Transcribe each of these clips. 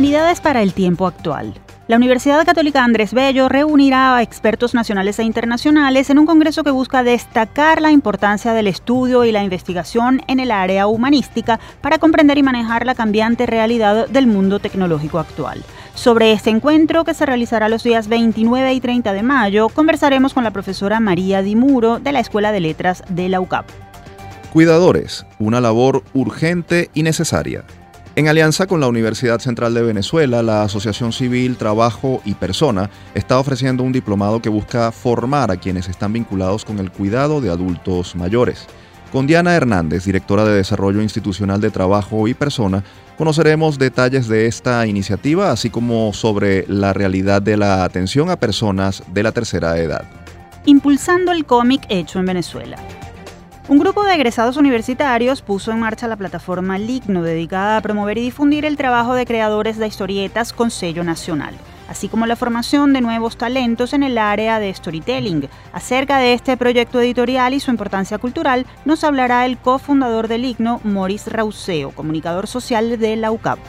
Humanidades para el tiempo actual. La Universidad Católica Andrés Bello reunirá a expertos nacionales e internacionales en un congreso que busca destacar la importancia del estudio y la investigación en el área humanística para comprender y manejar la cambiante realidad del mundo tecnológico actual. Sobre este encuentro, que se realizará los días 29 y 30 de mayo, conversaremos con la profesora María Dimuro de la Escuela de Letras de la UCAP. Cuidadores, una labor urgente y necesaria. En alianza con la Universidad Central de Venezuela, la Asociación Civil Trabajo y Persona está ofreciendo un diplomado que busca formar a quienes están vinculados con el cuidado de adultos mayores. Con Diana Hernández, directora de Desarrollo Institucional de Trabajo y Persona, conoceremos detalles de esta iniciativa, así como sobre la realidad de la atención a personas de la tercera edad. Impulsando el cómic hecho en Venezuela. Un grupo de egresados universitarios puso en marcha la plataforma Ligno, dedicada a promover y difundir el trabajo de creadores de historietas con sello nacional, así como la formación de nuevos talentos en el área de storytelling. Acerca de este proyecto editorial y su importancia cultural, nos hablará el cofundador del Ligno, Maurice Rauseo, comunicador social de la UCAP.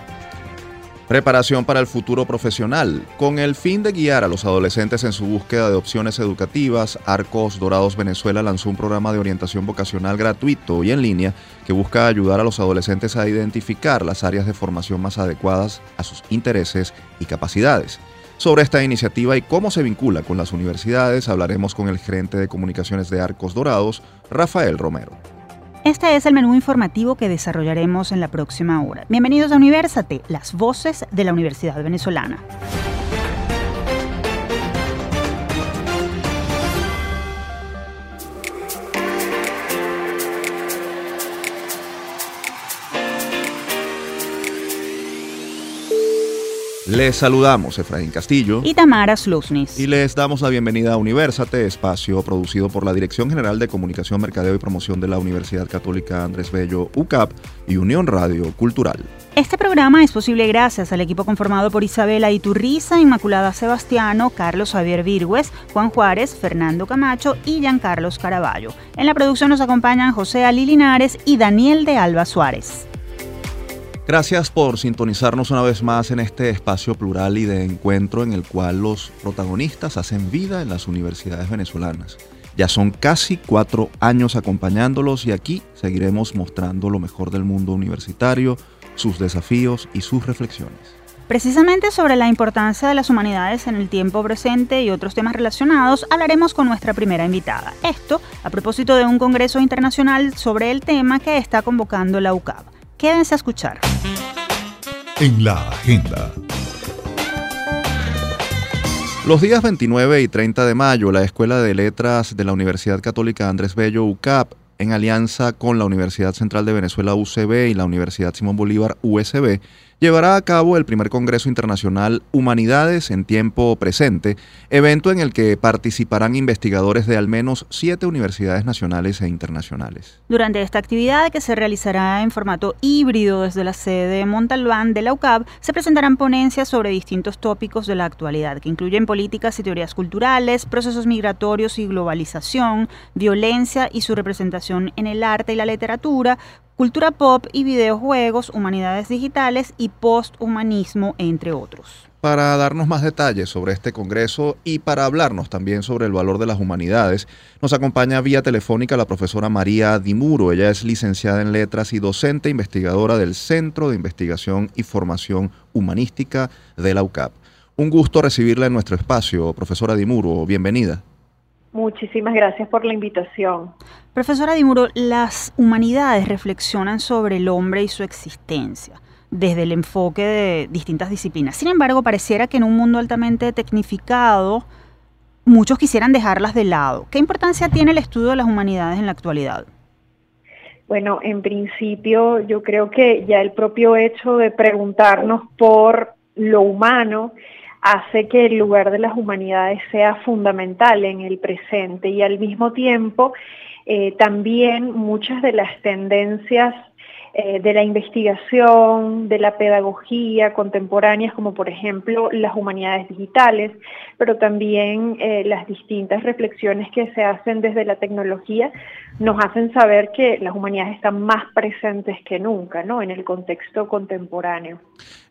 Preparación para el futuro profesional. Con el fin de guiar a los adolescentes en su búsqueda de opciones educativas, Arcos Dorados Venezuela lanzó un programa de orientación vocacional gratuito y en línea que busca ayudar a los adolescentes a identificar las áreas de formación más adecuadas a sus intereses y capacidades. Sobre esta iniciativa y cómo se vincula con las universidades, hablaremos con el gerente de comunicaciones de Arcos Dorados, Rafael Romero. Este es el menú informativo que desarrollaremos en la próxima hora. Bienvenidos a Universate, las voces de la Universidad Venezolana. Les saludamos Efraín Castillo y Tamara Slusnis. Y les damos la bienvenida a Universate, espacio producido por la Dirección General de Comunicación, Mercadeo y Promoción de la Universidad Católica Andrés Bello, UCAP y Unión Radio Cultural. Este programa es posible gracias al equipo conformado por Isabela Iturriza, Inmaculada Sebastiano, Carlos Javier Virgües, Juan Juárez, Fernando Camacho y Giancarlos Caraballo. En la producción nos acompañan José Ali Linares y Daniel de Alba Suárez. Gracias por sintonizarnos una vez más en este espacio plural y de encuentro en el cual los protagonistas hacen vida en las universidades venezolanas. Ya son casi cuatro años acompañándolos y aquí seguiremos mostrando lo mejor del mundo universitario, sus desafíos y sus reflexiones. Precisamente sobre la importancia de las humanidades en el tiempo presente y otros temas relacionados hablaremos con nuestra primera invitada. Esto a propósito de un congreso internacional sobre el tema que está convocando la UCAB. Quédense a escuchar. En la agenda. Los días 29 y 30 de mayo, la Escuela de Letras de la Universidad Católica Andrés Bello UCAP, en alianza con la Universidad Central de Venezuela UCB y la Universidad Simón Bolívar USB, llevará a cabo el primer Congreso Internacional Humanidades en tiempo presente, evento en el que participarán investigadores de al menos siete universidades nacionales e internacionales. Durante esta actividad, que se realizará en formato híbrido desde la sede Montalbán de la UCAB, se presentarán ponencias sobre distintos tópicos de la actualidad, que incluyen políticas y teorías culturales, procesos migratorios y globalización, violencia y su representación en el arte y la literatura, cultura pop y videojuegos, humanidades digitales y posthumanismo, entre otros. Para darnos más detalles sobre este Congreso y para hablarnos también sobre el valor de las humanidades, nos acompaña vía telefónica la profesora María Dimuro. Ella es licenciada en Letras y docente investigadora del Centro de Investigación y Formación Humanística de la UCAP. Un gusto recibirla en nuestro espacio, profesora Dimuro. Bienvenida. Muchísimas gracias por la invitación. Profesora Dimuro, las humanidades reflexionan sobre el hombre y su existencia desde el enfoque de distintas disciplinas. Sin embargo, pareciera que en un mundo altamente tecnificado, muchos quisieran dejarlas de lado. ¿Qué importancia tiene el estudio de las humanidades en la actualidad? Bueno, en principio yo creo que ya el propio hecho de preguntarnos por lo humano hace que el lugar de las humanidades sea fundamental en el presente y al mismo tiempo eh, también muchas de las tendencias eh, de la investigación, de la pedagogía contemporáneas, como por ejemplo las humanidades digitales, pero también eh, las distintas reflexiones que se hacen desde la tecnología nos hacen saber que las humanidades están más presentes que nunca ¿no? en el contexto contemporáneo.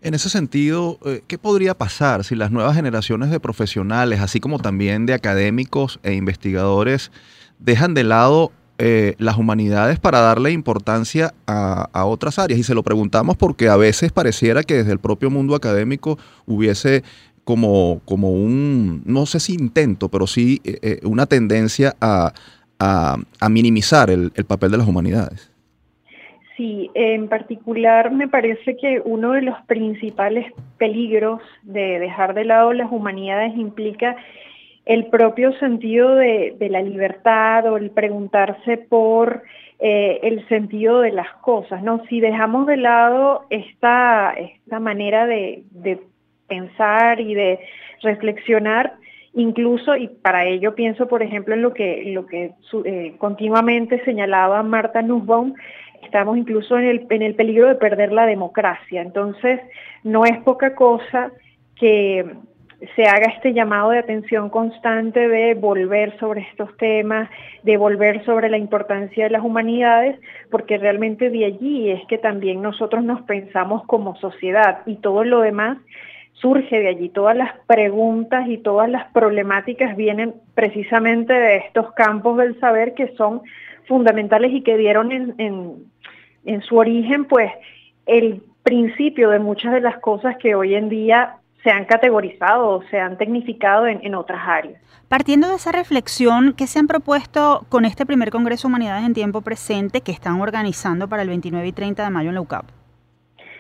En ese sentido, eh, ¿qué podría pasar si las nuevas generaciones de profesionales, así como también de académicos e investigadores, dejan de lado eh, las humanidades para darle importancia a, otras áreas. Y se lo preguntamos porque a veces pareciera que desde el propio mundo académico hubiese como, como un, no sé si intento, pero sí eh, eh, una tendencia a, minimizar el, el papel de las humanidades. Sí, en particular me parece que uno de los principales peligros de dejar de lado las humanidades implica el propio sentido de, la libertad o el preguntarse por eh, el sentido de las cosas, ¿no? Si dejamos de lado esta, esta manera de, pensar y de reflexionar, incluso, y para ello pienso, por ejemplo, en lo que, lo que eh, continuamente señalaba Marta Nussbaum, estamos incluso en el, en el peligro de perder la democracia. Entonces, no es poca cosa que se haga este llamado de atención constante de volver sobre estos temas, de volver sobre la importancia de las humanidades, porque realmente de allí es que también nosotros nos pensamos como sociedad y todo lo demás surge de allí. Todas las preguntas y todas las problemáticas vienen precisamente de estos campos del saber que son fundamentales y que dieron en, su origen pues el principio de muchas de las cosas que hoy en día se han categorizado o se han tecnificado en, otras áreas. Partiendo de esa reflexión, ¿qué se han propuesto con este primer Congreso Humanidades en Tiempo Presente que están organizando para el 29 y 30 de mayo en la UCAP?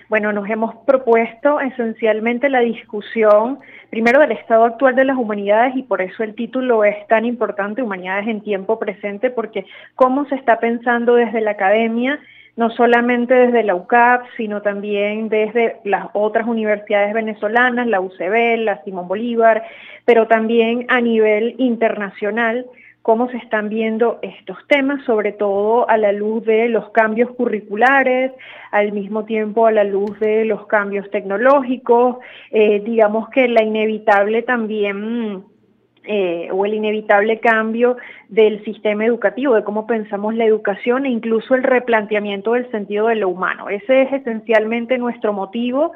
Bueno, nos hemos propuesto esencialmente la discusión, primero del estado actual de las humanidades y por eso el título es tan importante, Humanidades en Tiempo Presente, porque cómo se está pensando desde la academia no solamente desde la UCAP, sino también desde las otras universidades venezolanas, la UCB, la Simón Bolívar, pero también a nivel internacional, cómo se están viendo estos temas, sobre todo a la luz de los cambios curriculares, al mismo tiempo a la luz de los cambios tecnológicos, eh, digamos que la inevitable también eh, o el inevitable cambio del sistema educativo, de cómo pensamos la educación e incluso el replanteamiento del sentido de lo humano. Ese es esencialmente nuestro motivo,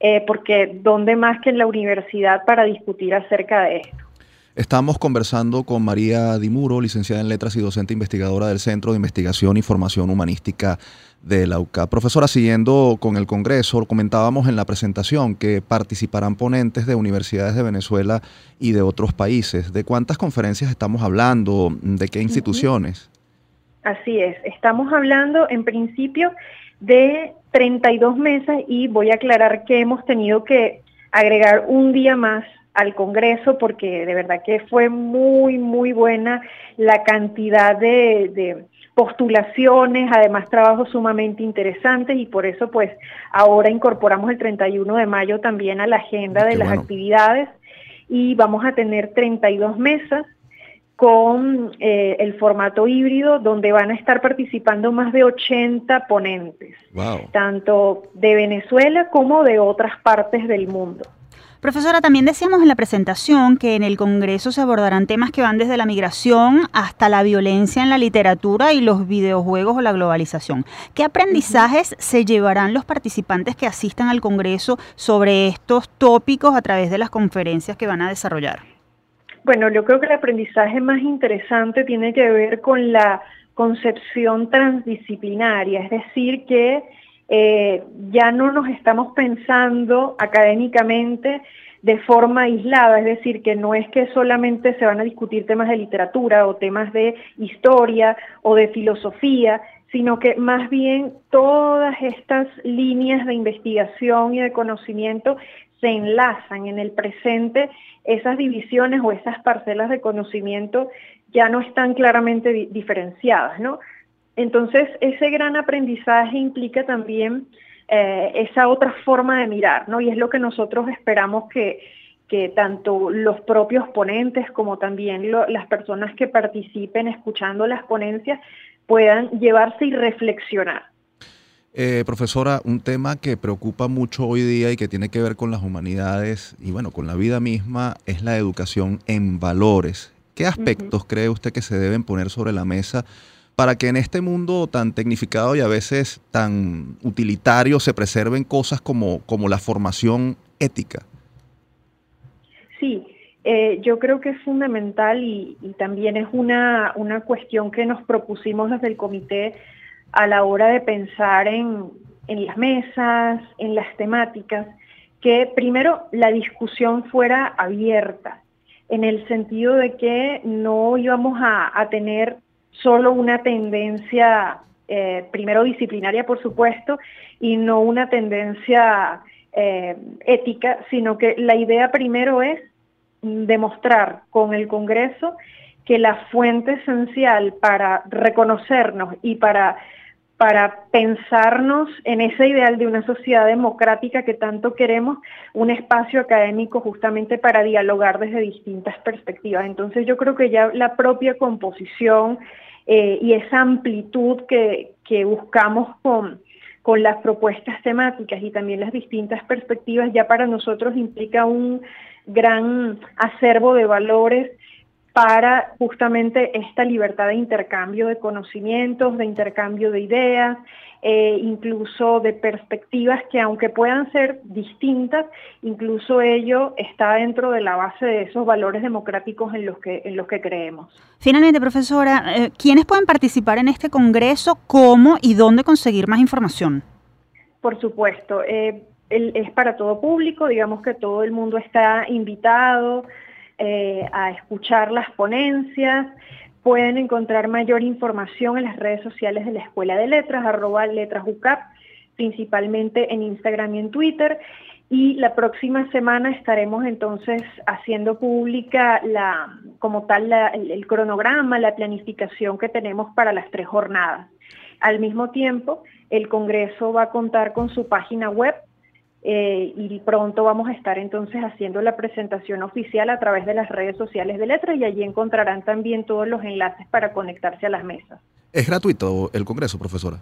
eh, porque ¿dónde más que en la universidad para discutir acerca de esto? Estamos conversando con María Dimuro, licenciada en Letras y docente investigadora del Centro de Investigación y Formación Humanística de la UCA. Profesora, siguiendo con el Congreso, comentábamos en la presentación que participarán ponentes de universidades de Venezuela y de otros países. ¿De cuántas conferencias estamos hablando? ¿De qué instituciones? Así es, estamos hablando en principio de 32 mesas y voy a aclarar que hemos tenido que agregar un día más al Congreso porque de verdad que fue muy, muy buena la cantidad de, postulaciones, además trabajos sumamente interesantes y por eso pues ahora incorporamos el 31 de mayo también a la agenda de las actividades y vamos a tener 32 mesas con eh, el formato híbrido donde van a estar participando más de 80 ponentes, tanto de Venezuela como de otras partes del mundo. Profesora, también decíamos en la presentación que en el Congreso se abordarán temas que van desde la migración hasta la violencia en la literatura y los videojuegos o la globalización. ¿Qué aprendizajes se llevarán los participantes que asistan al Congreso sobre estos tópicos a través de las conferencias que van a desarrollar? Bueno, yo creo que el aprendizaje más interesante tiene que ver con la concepción transdisciplinaria, es decir, que eh, ya no nos estamos pensando académicamente de forma aislada, es decir, que no es que solamente se van a discutir temas de literatura o temas de historia o de filosofía, sino que más bien todas estas líneas de investigación y de conocimiento se enlazan en el presente, esas divisiones o esas parcelas de conocimiento ya no están claramente diferenciadas, ¿no? Entonces, ese gran aprendizaje implica también eh, esa otra forma de mirar, ¿no? Y es lo que nosotros esperamos que, tanto los propios ponentes como también las personas que participen escuchando las ponencias puedan llevarse y reflexionar. Eh, profesora, un tema que preocupa mucho hoy día y que tiene que ver con las humanidades y bueno, con la vida misma es la educación en valores. ¿Qué aspectos cree usted que se deben poner sobre la mesa para que en este mundo tan tecnificado y a veces tan utilitario se preserven cosas como, como la formación ética? Sí, eh, yo creo que es fundamental y, también es una, una, cuestión que nos propusimos desde el comité a la hora de pensar en, en las mesas, en las temáticas, que primero la discusión fuera abierta, en el sentido de que no íbamos a, tener solo una tendencia, eh, primero disciplinaria por supuesto, y no una tendencia eh, ética, sino que la idea primero es demostrar con el Congreso que la fuente esencial para reconocernos y para, para pensarnos en ese ideal de una sociedad democrática que tanto queremos, un espacio académico justamente para dialogar desde distintas perspectivas. Entonces yo creo que ya la propia composición eh, y esa amplitud que, que buscamos con, con las propuestas temáticas y también las distintas perspectivas ya para nosotros implica un gran acervo de valores para justamente esta libertad de intercambio de conocimientos, de intercambio de ideas, eh, incluso de perspectivas que aunque puedan ser distintas, incluso ello está dentro de la base de esos valores democráticos en los que, en los que creemos. Finalmente, profesora, eh, ¿quiénes pueden participar en este Congreso? ¿Cómo y dónde conseguir más información? Por supuesto. Eh, es para todo público, digamos que todo el mundo está invitado eh, a escuchar las ponencias. Pueden encontrar mayor información en las redes sociales de la Escuela de Letras, arroba letrasUCAP, principalmente en Instagram y en Twitter. Y la próxima semana estaremos entonces haciendo pública la, como tal el cronograma, la planificación que tenemos para las tres jornadas. Al mismo tiempo, el Congreso va a contar con su página web eh, y pronto vamos a estar entonces haciendo la presentación oficial a través de las redes sociales de Letras y allí encontrarán también todos los enlaces para conectarse a las mesas. ¿Es gratuito el Congreso, profesora?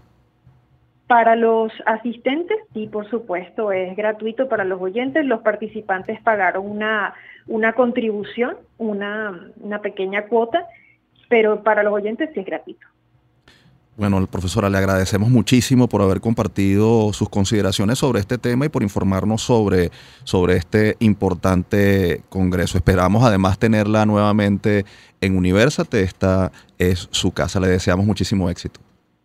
Para los asistentes, sí, por supuesto, es gratuito. Para los oyentes, los participantes pagaron una, una contribución, una, una pequeña cuota, pero para los oyentes sí es gratuito. Bueno, profesora, le agradecemos muchísimo por haber compartido sus consideraciones sobre este tema y por informarnos sobre, sobre este importante congreso. Esperamos además tenerla nuevamente en Universate. Esta es su casa. Le deseamos muchísimo éxito.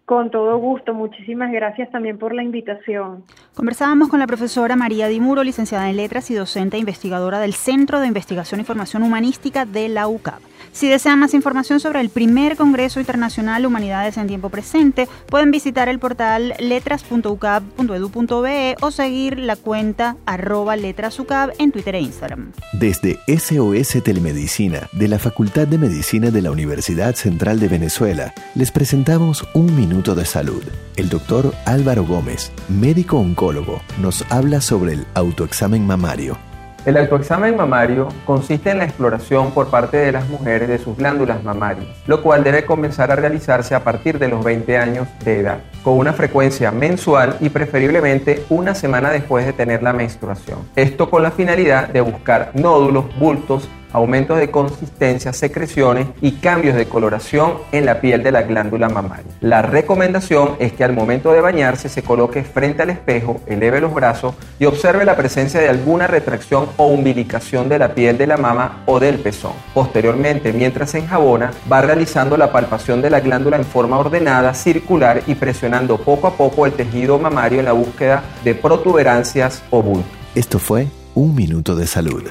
Con todo gusto, muchísimas gracias también por la invitación. Conversábamos con la profesora María Dimuro, licenciada en Letras y docente e investigadora del Centro de Investigación y Formación Humanística de la UCAP. Si desean más información sobre el primer Congreso Internacional Humanidades en Tiempo Presente, pueden visitar el portal letras.ucab.edu.be o seguir la cuenta arroba letrasucab en Twitter e Instagram. Desde SOS Telemedicina de la Facultad de Medicina de la Universidad Central de Venezuela, les presentamos Un Minuto de Salud. El doctor Álvaro Gómez, médico oncólogo, nos habla sobre el autoexamen mamario el autoexamen mamario consiste en la exploración por parte de las mujeres de sus glándulas mamarias, lo cual debe comenzar a realizarse a partir de los 20 años de edad, con una frecuencia mensual y preferiblemente una semana después de tener la menstruación. Esto con la finalidad de buscar nódulos, bultos, aumento de consistencia, secreciones y cambios de coloración en la piel de la glándula mamaria. La recomendación es que al momento de bañarse se coloque frente al espejo, eleve los brazos y observe la presencia de alguna retracción o umbilicación de la piel de la mama o del pezón. Posteriormente, mientras se enjabona, va realizando la palpación de la glándula en forma ordenada, circular y presionando poco a poco el tejido mamario en la búsqueda de protuberancias o bultos. Esto fue Un Minuto de Salud.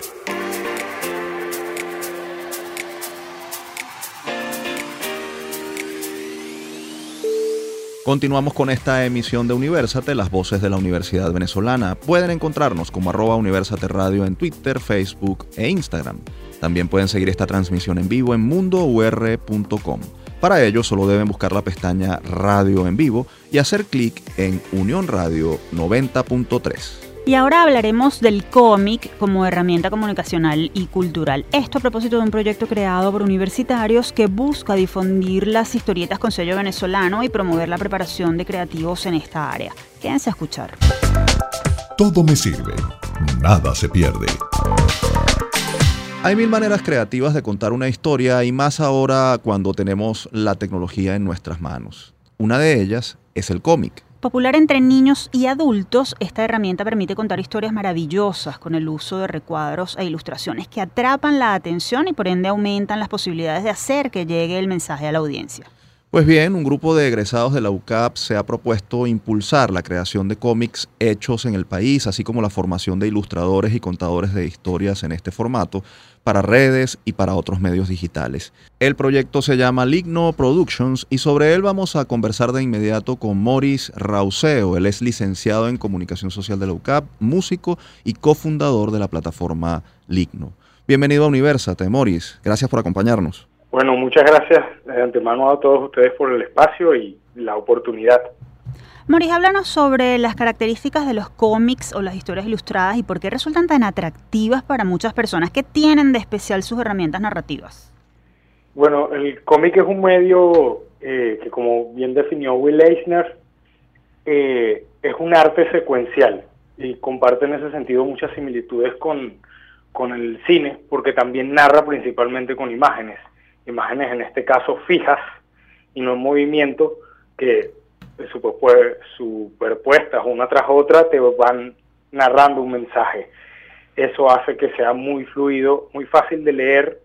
Continuamos con esta emisión de Universate, las voces de la Universidad Venezolana. Pueden encontrarnos como arroba Universate Radio en Twitter, Facebook e Instagram. También pueden seguir esta transmisión en vivo en mundour.com. Para ello solo deben buscar la pestaña Radio en vivo y hacer clic en Unión Radio 90.3. Y ahora hablaremos del cómic como herramienta comunicacional y cultural. Esto a propósito de un proyecto creado por universitarios que busca difundir las historietas con sello venezolano y promover la preparación de creativos en esta área. Quédense a escuchar. Todo me sirve, nada se pierde. Hay mil maneras creativas de contar una historia y más ahora cuando tenemos la tecnología en nuestras manos. Una de ellas es el cómic. Popular entre niños y adultos, esta herramienta permite contar historias maravillosas con el uso de recuadros e ilustraciones que atrapan la atención y por ende aumentan las posibilidades de hacer que llegue el mensaje a la audiencia. Pues bien, un grupo de egresados de la UCAP se ha propuesto impulsar la creación de cómics hechos en el país, así como la formación de ilustradores y contadores de historias en este formato para redes y para otros medios digitales. El proyecto se llama Ligno Productions y sobre él vamos a conversar de inmediato con Morris Rauseo. Él es licenciado en Comunicación Social de la UCAP, músico y cofundador de la plataforma Ligno. Bienvenido a Universate, Morris. Gracias por acompañarnos. Bueno, muchas gracias de antemano a todos ustedes por el espacio y la oportunidad. Moris, háblanos sobre las características de los cómics o las historias ilustradas y por qué resultan tan atractivas para muchas personas. ¿Qué tienen de especial sus herramientas narrativas? Bueno, el cómic es un medio eh, que, como bien definió Will Eisner, eh, es un arte secuencial y comparte en ese sentido muchas similitudes con, con el cine, porque también narra principalmente con imágenes imágenes en este caso fijas y no en movimiento que superpuestas una tras otra te van narrando un mensaje. Eso hace que sea muy fluido, muy fácil de leer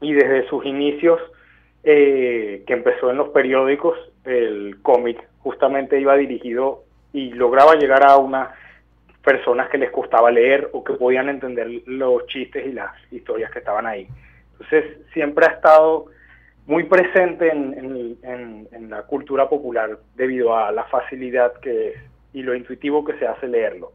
y desde sus inicios eh, que empezó en los periódicos, el cómic justamente iba dirigido y lograba llegar a unas personas que les gustaba leer o que podían entender los chistes y las historias que estaban ahí. Entonces siempre ha estado muy presente en, la cultura popular debido a la facilidad que y lo intuitivo que se hace leerlo.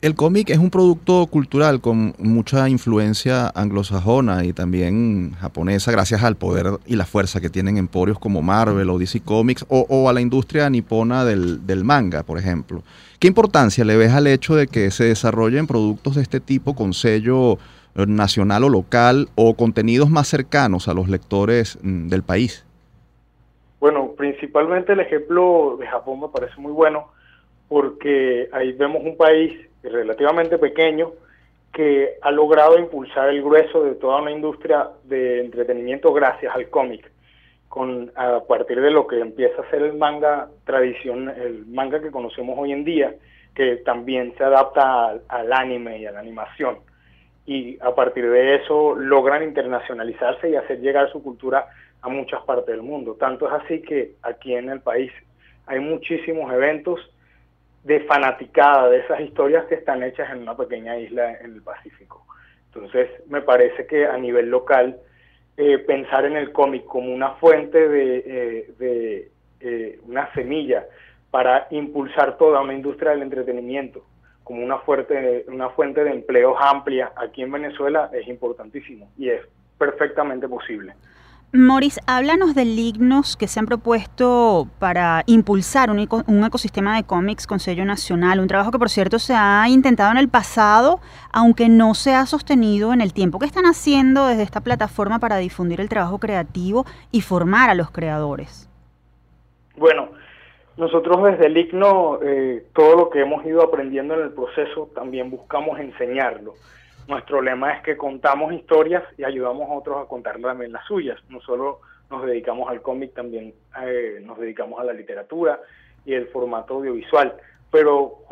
El cómic es un producto cultural con mucha influencia anglosajona y también japonesa gracias al poder y la fuerza que tienen emporios como Marvel o DC Comics o, a la industria nipona del, del, manga, por ejemplo. ¿Qué importancia le ves al hecho de que se desarrollen productos de este tipo con sello nacional o local o contenidos más cercanos a los lectores mm, del país? Bueno, principalmente el ejemplo de Japón me parece muy bueno porque ahí vemos un país relativamente pequeño que ha logrado impulsar el grueso de toda una industria de entretenimiento gracias al cómic, con a partir de lo que empieza a ser el manga tradición, el manga que conocemos hoy en día, que también se adapta al anime y a la animación y a partir de eso logran internacionalizarse y hacer llegar su cultura a muchas partes del mundo. Tanto es así que aquí en el país hay muchísimos eventos de fanaticada de esas historias que están hechas en una pequeña isla en el Pacífico. Entonces, me parece que a nivel local, eh, pensar en el cómic como una fuente de, eh, eh, una semilla para impulsar toda una industria del entretenimiento como una, fuerte, una fuente de empleos amplia aquí en Venezuela es importantísimo y es perfectamente posible. Moris, háblanos de lignos que se han propuesto para impulsar un, un, ecosistema de cómics con sello nacional, un trabajo que por cierto se ha intentado en el pasado, aunque no se ha sostenido en el tiempo. ¿Qué están haciendo desde esta plataforma para difundir el trabajo creativo y formar a los creadores? Bueno, nosotros desde el ICNO, eh, todo lo que hemos ido aprendiendo en el proceso, también buscamos enseñarlo. Nuestro lema es que contamos historias y ayudamos a otros a contar también las suyas. No solo nos dedicamos al cómic, también eh, nos dedicamos a la literatura y el formato audiovisual. Pero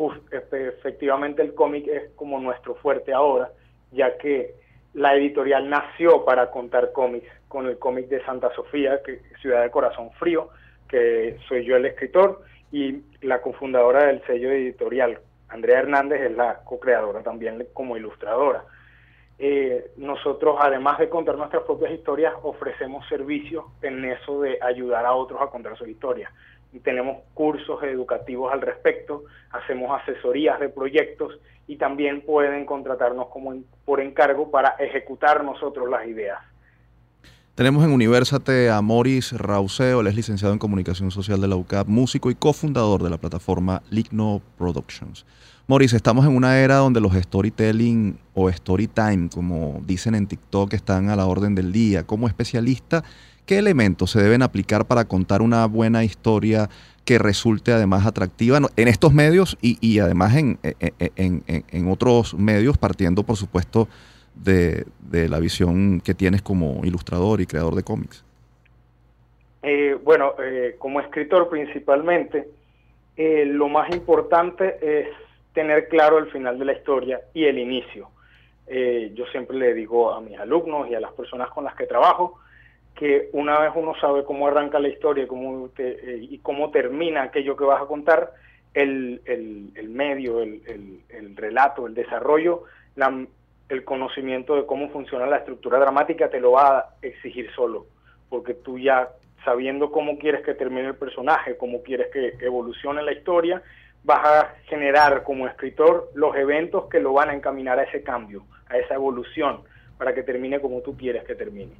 efectivamente el cómic es como nuestro fuerte ahora, ya que la editorial nació para contar cómics, con el cómic de Santa Sofía, que Ciudad de Corazón Frío, que soy yo el escritor, y la cofundadora del sello editorial, Andrea Hernández, es la co-creadora también como ilustradora. Eh, nosotros, además de contar nuestras propias historias, ofrecemos servicios en eso de ayudar a otros a contar sus historias. Tenemos cursos educativos al respecto, hacemos asesorías de proyectos y también pueden contratarnos como por encargo para ejecutar nosotros las ideas. Tenemos en Universate a Moris Rauseo, él es licenciado en Comunicación Social de la UCAP, músico y cofundador de la plataforma Ligno Productions. Moris, estamos en una era donde los storytelling o storytime, como dicen en TikTok, están a la orden del día. Como especialista, ¿qué elementos se deben aplicar para contar una buena historia que resulte además atractiva en estos medios y, además en, en, otros medios, partiendo por supuesto de, la visión que tienes como ilustrador y creador de cómics? Eh, bueno, eh, como escritor principalmente, eh, lo más importante es tener claro el final de la historia y el inicio. Yo siempre le digo a mis alumnos y a las personas con las que trabajo que una vez uno sabe cómo arranca la historia cómo eh, y cómo termina aquello que vas a contar, el, el, medio, el, el, relato, el desarrollo, el conocimiento de cómo funciona la estructura dramática te lo va a exigir solo, porque tú ya sabiendo cómo quieres que termine el personaje, cómo quieres que evolucione la historia, vas a generar como escritor los eventos que lo van a encaminar a ese cambio, a esa evolución, para que termine como tú quieres que termine.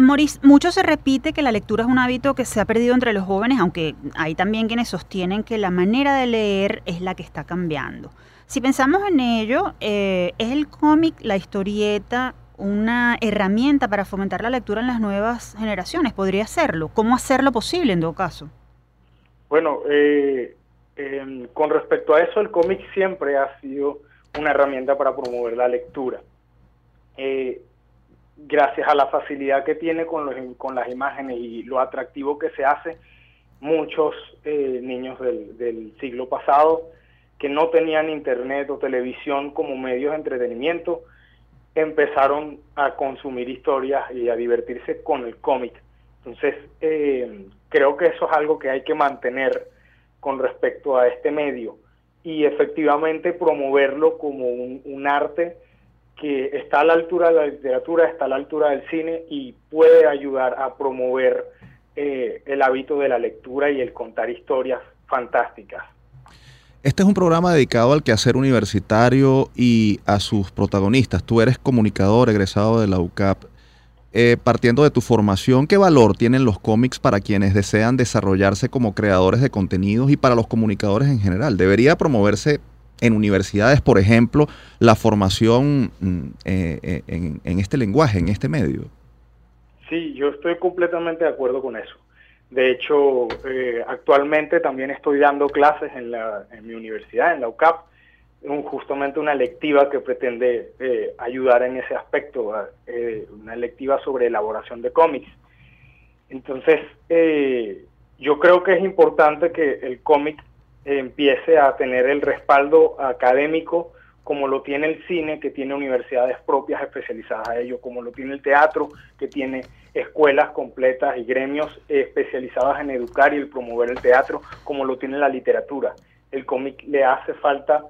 Maurice, mucho se repite que la lectura es un hábito que se ha perdido entre los jóvenes, aunque hay también quienes sostienen que la manera de leer es la que está cambiando. Si pensamos en ello, eh, ¿es el cómic, la historieta, una herramienta para fomentar la lectura en las nuevas generaciones? ¿Podría serlo? ¿Cómo hacerlo posible en todo caso? Bueno, eh, con respecto a eso, el cómic siempre ha sido una herramienta para promover la lectura. Eh, gracias a la facilidad que tiene con, los, con las imágenes y lo atractivo que se hace, muchos eh, niños del, del, siglo pasado que no tenían internet o televisión como medios de entretenimiento, empezaron a consumir historias y a divertirse con el cómic. Entonces, eh, creo que eso es algo que hay que mantener con respecto a este medio y efectivamente promoverlo como un, arte que está a la altura de la literatura, está a la altura del cine y puede ayudar a promover eh, el hábito de la lectura y el contar historias fantásticas. Este es un programa dedicado al quehacer universitario y a sus protagonistas. Tú eres comunicador egresado de la UCAP. Eh, partiendo de tu formación, ¿qué valor tienen los cómics para quienes desean desarrollarse como creadores de contenidos y para los comunicadores en general? ¿Debería promoverse en universidades, por ejemplo, la formación mm, eh, eh, en, este lenguaje, en este medio? Sí, yo estoy completamente de acuerdo con eso. De hecho, actualmente también estoy dando clases en, la, en mi universidad, en la UCAP, justamente una lectiva que pretende eh, ayudar en ese aspecto, eh, una lectiva sobre elaboración de cómics. Entonces, eh, yo creo que es importante que el cómic empiece a tener el respaldo académico como lo tiene el cine, que tiene universidades propias especializadas a ello, como lo tiene el teatro, que tiene escuelas completas y gremios especializados en educar y el promover el teatro, como lo tiene la literatura. El cómic le hace falta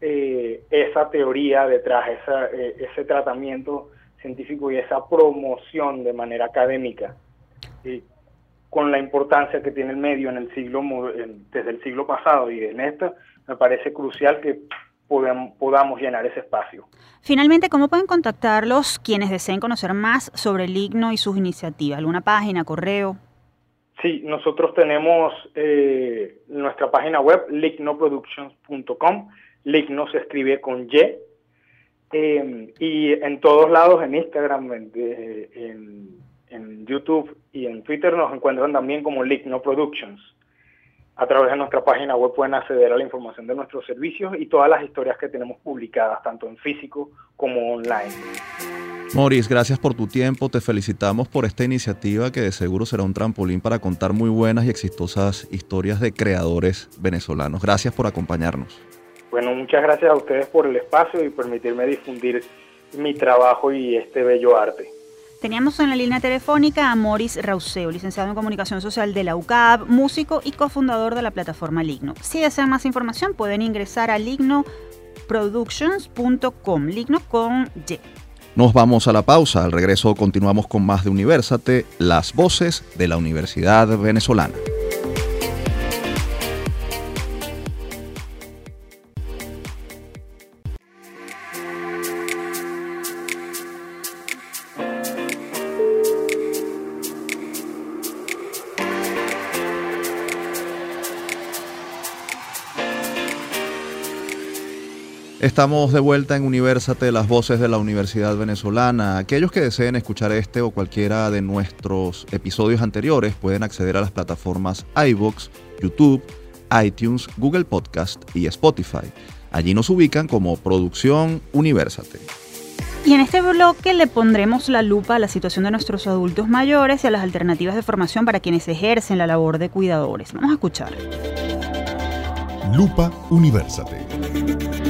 eh, esa teoría detrás, eh, ese tratamiento científico y esa promoción de manera académica, con la importancia que tiene el medio en el siglo, desde el siglo pasado y en esta, me parece crucial que podamos, podamos llenar ese espacio. Finalmente, ¿cómo pueden contactarlos quienes deseen conocer más sobre el Igno y sus iniciativas? ¿Alguna página, correo? Sí, nosotros tenemos eh, nuestra página web, lignoproductions.com, Ligno se escribe con Y. Em, y en todos lados, en Instagram, en, YouTube y en Twitter nos encuentran también como Ligno Productions. A través de nuestra página web pueden acceder a la información de nuestros servicios y todas las historias que tenemos publicadas, tanto en físico como online. Moris, gracias por tu tiempo, te felicitamos por esta iniciativa que de seguro será un trampolín para contar muy buenas y exitosas historias de creadores venezolanos. Gracias por acompañarnos. Bueno, muchas gracias a ustedes por el espacio y permitirme difundir mi trabajo y este bello arte. Teníamos en la línea telefónica a Moris Rauseo, licenciado en Comunicación Social de la UCAB, músico y cofundador de la plataforma Ligno. Si desean más información pueden ingresar a lignoproductions.com, Ligno con Y. Nos vamos a la pausa, al regreso continuamos con más de Universate, las voces de la Universidad Venezolana. Estamos de vuelta en Universate, las voces de la Universidad Venezolana. Aquellos que deseen escuchar este o cualquiera de nuestros episodios anteriores pueden acceder a las plataformas iVoox, YouTube, iTunes, Google Podcast y Spotify. Allí nos ubican como Producción Universate. Y en este bloque le pondremos la lupa a la situación de nuestros adultos mayores y a las alternativas de formación para quienes ejercen la labor de cuidadores. Vamos a escuchar. Lupa Universate.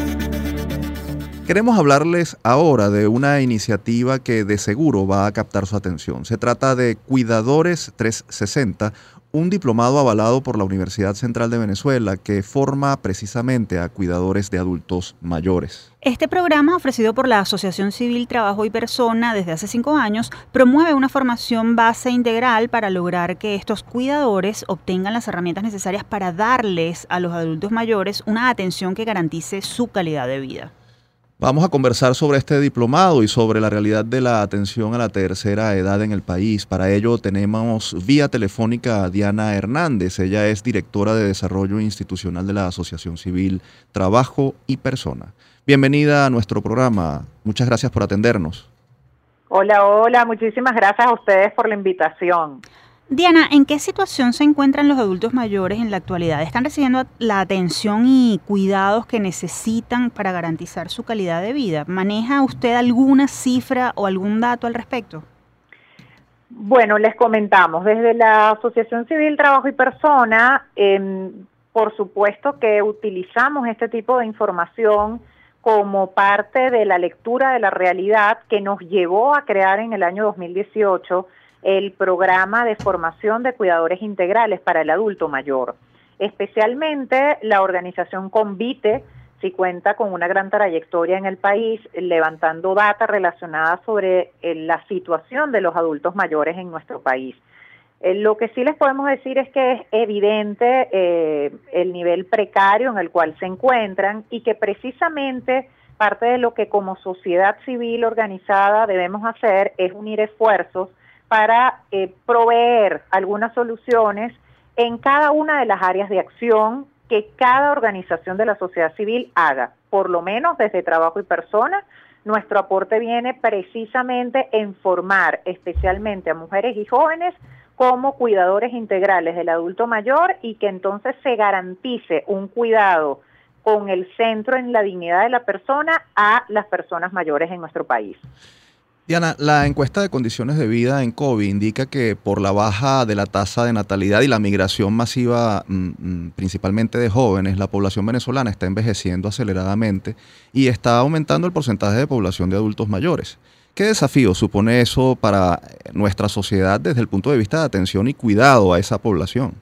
Queremos hablarles ahora de una iniciativa que de seguro va a captar su atención. Se trata de Cuidadores 360, un diplomado avalado por la Universidad Central de Venezuela que forma precisamente a cuidadores de adultos mayores. Este programa, ofrecido por la Asociación Civil Trabajo y Persona desde hace cinco años, promueve una formación base integral para lograr que estos cuidadores obtengan las herramientas necesarias para darles a los adultos mayores una atención que garantice su calidad de vida. Vamos a conversar sobre este diplomado y sobre la realidad de la atención a la tercera edad en el país. Para ello tenemos vía telefónica a Diana Hernández. Ella es directora de Desarrollo Institucional de la Asociación Civil Trabajo y Persona. Bienvenida a nuestro programa. Muchas gracias por atendernos. Hola, hola. Muchísimas gracias a ustedes por la invitación. Diana, ¿en qué situación se encuentran los adultos mayores en la actualidad? ¿Están recibiendo la atención y cuidados que necesitan para garantizar su calidad de vida? ¿Maneja usted alguna cifra o algún dato al respecto? Bueno, les comentamos, desde la Asociación Civil Trabajo y Persona, em, por supuesto que utilizamos este tipo de información como parte de la lectura de la realidad que nos llevó a crear en el año 2018 el programa de formación de cuidadores integrales para el adulto mayor. Especialmente la organización Convite, si cuenta con una gran trayectoria en el país, levantando data relacionada sobre eh, la situación de los adultos mayores en nuestro país. Eh, lo que sí les podemos decir es que es evidente eh, el nivel precario en el cual se encuentran y que precisamente parte de lo que como sociedad civil organizada debemos hacer es unir esfuerzos para eh, proveer algunas soluciones en cada una de las áreas de acción que cada organización de la sociedad civil haga, por lo menos desde trabajo y persona. Nuestro aporte viene precisamente en formar especialmente a mujeres y jóvenes como cuidadores integrales del adulto mayor y que entonces se garantice un cuidado con el centro en la dignidad de la persona a las personas mayores en nuestro país. Diana, la encuesta de condiciones de vida en COVID indica que por la baja de la tasa de natalidad y la migración masiva, mm, mm, principalmente de jóvenes, la población venezolana está envejeciendo aceleradamente y está aumentando el porcentaje de población de adultos mayores. ¿Qué desafío supone eso para nuestra sociedad desde el punto de vista de atención y cuidado a esa población?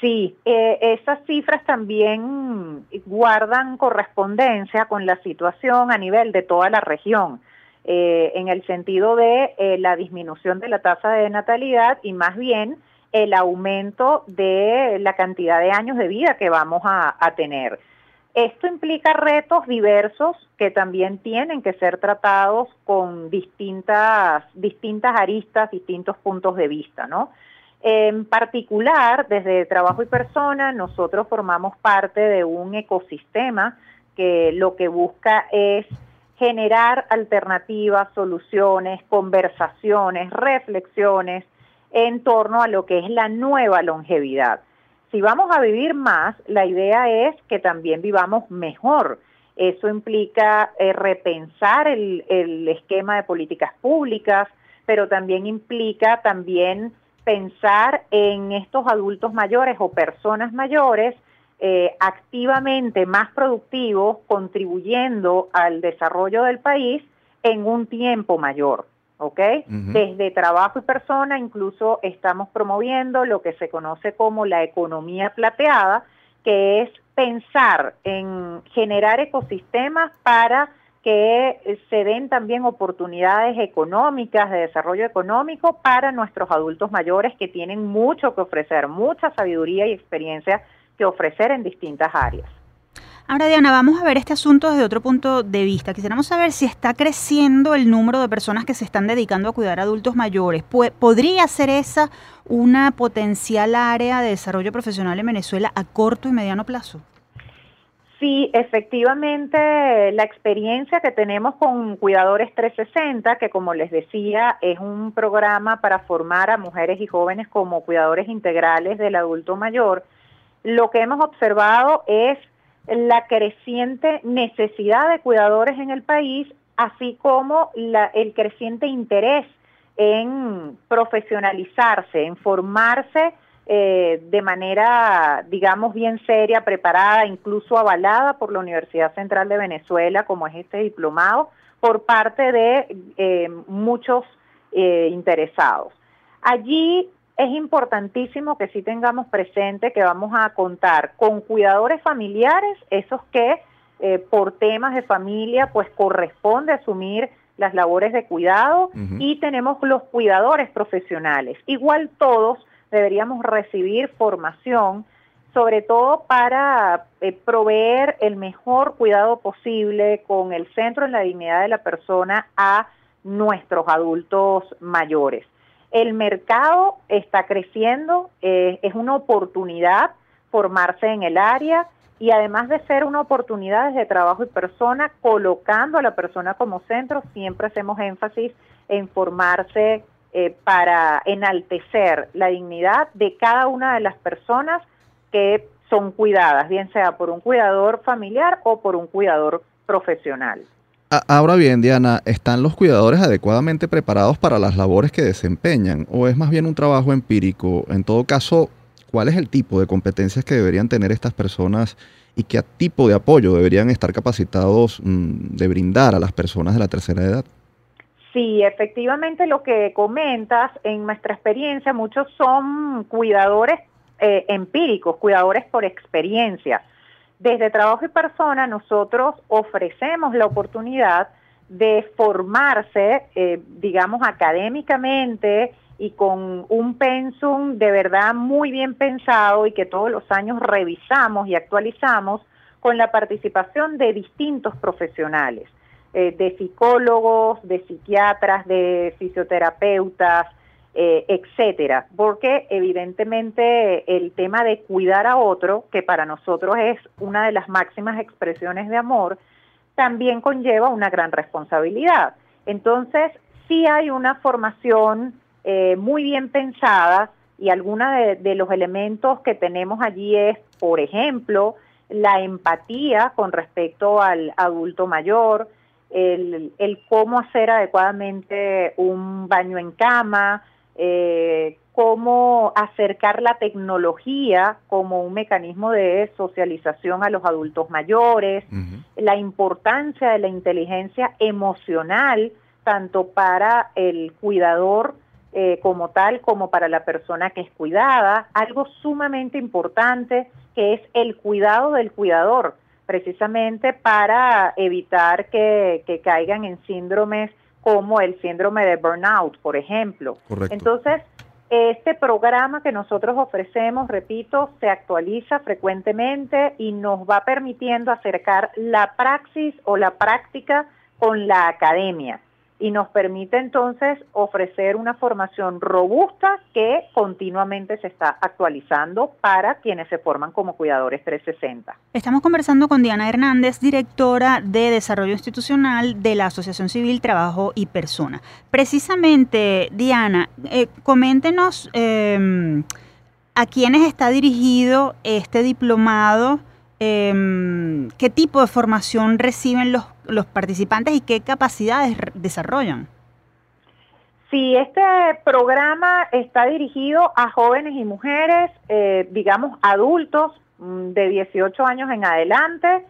Sí, eh, esas cifras también guardan correspondencia con la situación a nivel de toda la región. Eh, en el sentido de eh, la disminución de la tasa de natalidad y más bien el aumento de la cantidad de años de vida que vamos a, tener. Esto implica retos diversos que también tienen que ser tratados con distintas, distintas aristas, distintos puntos de vista, ¿no? En particular, desde Trabajo y Persona, nosotros formamos parte de un ecosistema que lo que busca es generar alternativas, soluciones, conversaciones, reflexiones en torno a lo que es la nueva longevidad. Si vamos a vivir más, la idea es que también vivamos mejor. Eso implica eh, repensar el, el esquema de políticas públicas, pero también implica también pensar en estos adultos mayores o personas mayores eh, activamente más productivos, contribuyendo al desarrollo del país en un tiempo mayor. ¿ok? Desde trabajo y persona incluso estamos promoviendo lo que se conoce como la economía plateada, que es pensar en generar ecosistemas para que se den también oportunidades económicas, de desarrollo económico para nuestros adultos mayores que tienen mucho que ofrecer, mucha sabiduría y experiencia que ofrecer en distintas áreas. Ahora, Diana, vamos a ver este asunto desde otro punto de vista. Quisiéramos saber si está creciendo el número de personas que se están dedicando a cuidar a adultos mayores. ¿Podría ser esa una potencial área de desarrollo profesional en Venezuela a corto y mediano plazo? Sí, efectivamente, la experiencia que tenemos con Cuidadores 360, que como les decía, es un programa para formar a mujeres y jóvenes como cuidadores integrales del adulto mayor, lo que hemos observado es la creciente necesidad de cuidadores en el país, así como el creciente interés en profesionalizarse, en formarse eh, de manera, digamos, bien seria, preparada, incluso avalada por la Universidad Central de Venezuela, como es este diplomado, por parte de eh, muchos eh, interesados. Allí es importantísimo que sí tengamos presente que vamos a contar con cuidadores familiares, esos que por temas de familia pues corresponde asumir las labores de cuidado y tenemos los cuidadores profesionales. Igual todos deberíamos recibir formación, sobre todo para eh, proveer el mejor cuidado posible con el centro en la dignidad de la persona a nuestros adultos mayores. El mercado está creciendo, eh, es una oportunidad formarse en el área y además de ser una oportunidad de trabajo y persona, colocando a la persona como centro, siempre hacemos énfasis en formarse eh, para enaltecer la dignidad de cada una de las personas que son cuidadas, bien sea por un cuidador familiar o por un cuidador profesional. Ahora bien, Diana, ¿están los cuidadores adecuadamente preparados para las labores que desempeñan o es más bien un trabajo empírico? En todo caso, ¿cuál es el tipo de competencias que deberían tener estas personas y qué tipo de apoyo deberían estar capacitados mm, de brindar a las personas de la tercera edad? Sí, efectivamente lo que comentas, en nuestra experiencia muchos son cuidadores eh, empíricos, cuidadores por experiencia. Desde Trabajo y Persona nosotros ofrecemos la oportunidad de formarse, eh, digamos, académicamente y con un pensum de verdad muy bien pensado y que todos los años revisamos y actualizamos con la participación de distintos profesionales. Eh, de psicólogos, de psiquiatras, de fisioterapeutas, eh, etcétera, porque evidentemente el tema de cuidar a otro, que para nosotros es una de las máximas expresiones de amor, también conlleva una gran responsabilidad. Entonces, sí hay una formación eh, muy bien pensada y algunos de, de los elementos que tenemos allí es, por ejemplo, la empatía con respecto al adulto mayor, el, cómo hacer adecuadamente un baño en cama, eh, cómo acercar la tecnología como un mecanismo de socialización a los adultos mayores, la importancia de la inteligencia emocional, tanto para el cuidador eh, como tal, como para la persona que es cuidada, algo sumamente importante que es el cuidado del cuidador precisamente para evitar que, caigan en síndromes como el síndrome de burnout, por ejemplo. Entonces, este programa que nosotros ofrecemos, repito, se actualiza frecuentemente y nos va permitiendo acercar la praxis o la práctica con la academia y nos permite entonces ofrecer una formación robusta que continuamente se está actualizando para quienes se forman como cuidadores 360. Estamos conversando con Diana Hernández, directora de Desarrollo Institucional de la Asociación Civil Trabajo y Persona. Precisamente, Diana, eh, coméntenos eh, a quiénes está dirigido este diplomado eh, qué tipo de formación reciben los, los participantes y qué capacidades desarrollan. Sí, este programa está dirigido a jóvenes y mujeres, eh, digamos adultos mm, de 18 años en adelante,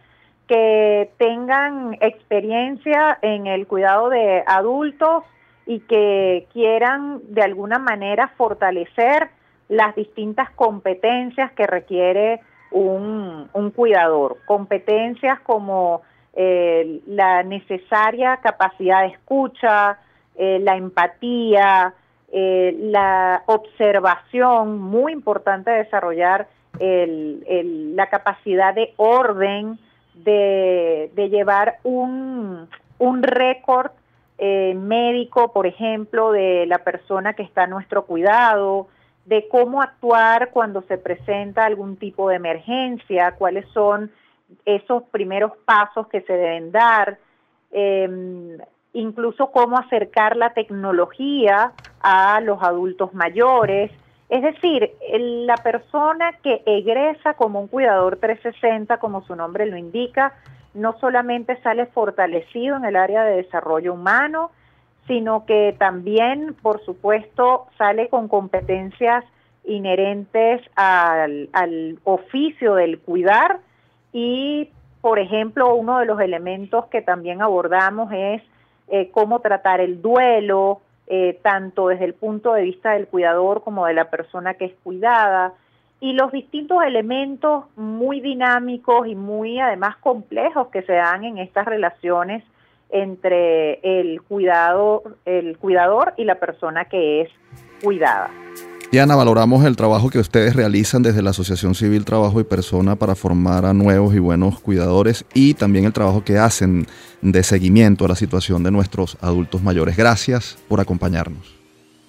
que tengan experiencia en el cuidado de adultos y que quieran de alguna manera fortalecer las distintas competencias que requiere un, cuidador. Competencias como eh, la necesaria capacidad de escucha, eh, la empatía, eh, la observación, muy importante desarrollar la capacidad de orden, de, llevar un, un récord médico, por ejemplo, de la persona que está a nuestro cuidado, de cómo actuar cuando se presenta algún tipo de emergencia, cuáles son esos primeros pasos que se deben dar, em, incluso cómo acercar la tecnología a los adultos mayores. Es decir, la persona que egresa como un cuidador 360, como su nombre lo indica, no solamente sale fortalecido en el área de desarrollo humano, sino que también, por supuesto, sale con competencias inherentes al, oficio del cuidar y, por ejemplo, uno de los elementos que también abordamos es eh, cómo tratar el duelo, eh, tanto desde el punto de vista del cuidador como de la persona que es cuidada, y los distintos elementos muy dinámicos y muy además complejos que se dan en estas relaciones entre el cuidado, el cuidador y la persona que es cuidada. Diana, valoramos el trabajo que ustedes realizan desde la Asociación Civil Trabajo y Persona para formar a nuevos y buenos cuidadores y también el trabajo que hacen de seguimiento a la situación de nuestros adultos mayores. Gracias por acompañarnos.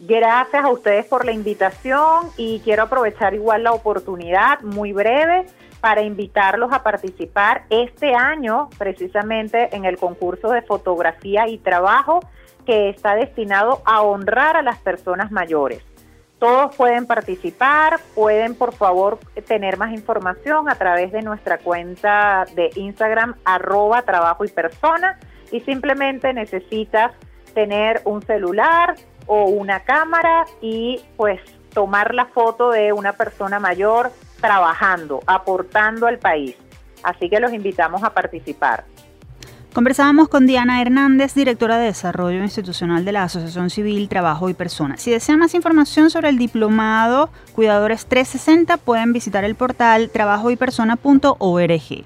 Gracias a ustedes por la invitación y quiero aprovechar igual la oportunidad muy breve para invitarlos a participar este año precisamente en el concurso de fotografía y trabajo que está destinado a honrar a las personas mayores. Todos pueden participar, pueden por favor tener más información a través de nuestra cuenta de Instagram arroba trabajo y persona y simplemente necesitas tener un celular o una cámara y pues tomar la foto de una persona mayor trabajando, aportando al país. Así que los invitamos a participar. Conversábamos con Diana Hernández, directora de Desarrollo Institucional de la Asociación Civil Trabajo y Personas. Si desean más información sobre el diplomado Cuidadores 360, pueden visitar el portal trabajoypersona.org.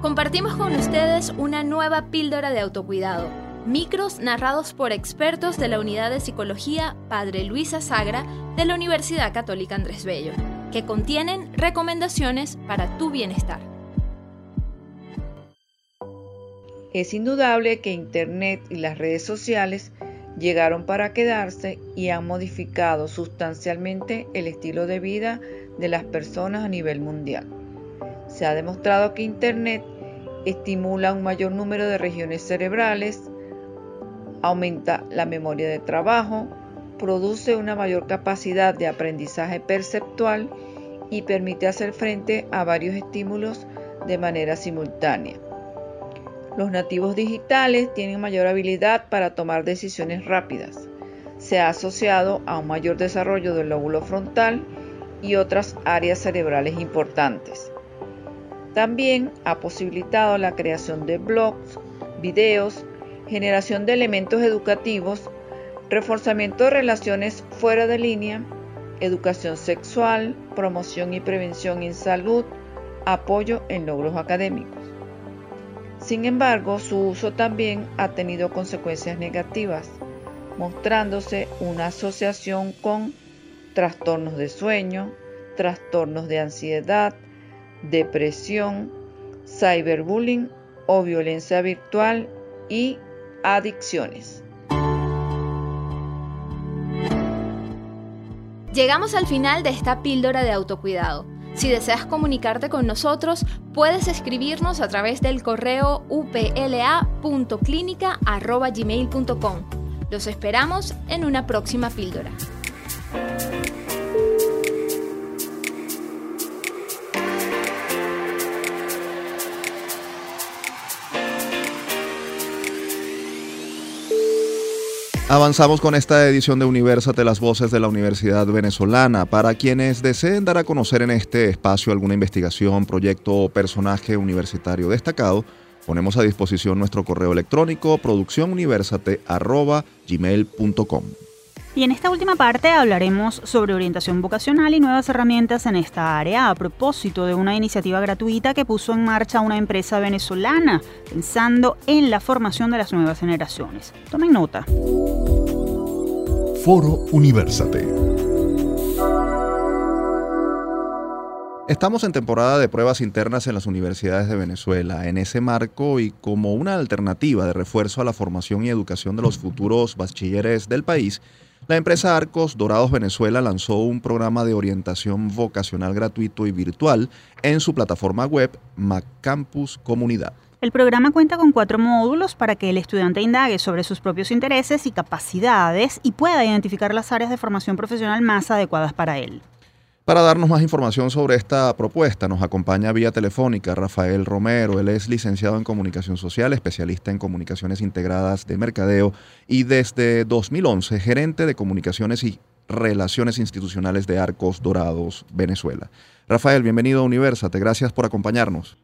Compartimos con ustedes una nueva píldora de autocuidado. Micros narrados por expertos de la Unidad de Psicología Padre Luisa Sagra de la Universidad Católica Andrés Bello, que contienen recomendaciones para tu bienestar. Es indudable que Internet y las redes sociales llegaron para quedarse y han modificado sustancialmente el estilo de vida de las personas a nivel mundial. Se ha demostrado que Internet estimula un mayor número de regiones cerebrales, aumenta la memoria de trabajo, produce una mayor capacidad de aprendizaje perceptual y permite hacer frente a varios estímulos de manera simultánea. Los nativos digitales tienen mayor habilidad para tomar decisiones rápidas. Se ha asociado a un mayor desarrollo del lóbulo frontal y otras áreas cerebrales importantes. También ha posibilitado la creación de blogs, videos, generación de elementos educativos, reforzamiento de relaciones fuera de línea, educación sexual, promoción y prevención en salud, apoyo en logros académicos. Sin embargo, su uso también ha tenido consecuencias negativas, mostrándose una asociación con trastornos de sueño, trastornos de ansiedad, depresión, cyberbullying o violencia virtual y adicciones. Llegamos al final de esta píldora de autocuidado. Si deseas comunicarte con nosotros, puedes escribirnos a través del correo upla.clinica.gmail.com. Los esperamos en una próxima píldora. Avanzamos con esta edición de Universate, las voces de la Universidad Venezolana. Para quienes deseen dar a conocer en este espacio alguna investigación, proyecto o personaje universitario destacado, ponemos a disposición nuestro correo electrónico producciónuniversate.gmail.com. Y en esta última parte hablaremos sobre orientación vocacional y nuevas herramientas en esta área a propósito de una iniciativa gratuita que puso en marcha una empresa venezolana pensando en la formación de las nuevas generaciones. Tomen nota. Foro Universate. Estamos en temporada de pruebas internas en las universidades de Venezuela. En ese marco y como una alternativa de refuerzo a la formación y educación de los futuros bachilleres del país, La empresa Arcos Dorados Venezuela lanzó un programa de orientación vocacional gratuito y virtual en su plataforma web MacCampus Comunidad. El programa cuenta con cuatro módulos para que el estudiante indague sobre sus propios intereses y capacidades y pueda identificar las áreas de formación profesional más adecuadas para él. Para darnos más información sobre esta propuesta, nos acompaña vía telefónica Rafael Romero. Él es licenciado en Comunicación Social, especialista en Comunicaciones Integradas de Mercadeo y desde 2011 gerente de Comunicaciones y Relaciones Institucionales de Arcos Dorados, Venezuela. Rafael, bienvenido a Universate. Gracias por acompañarnos.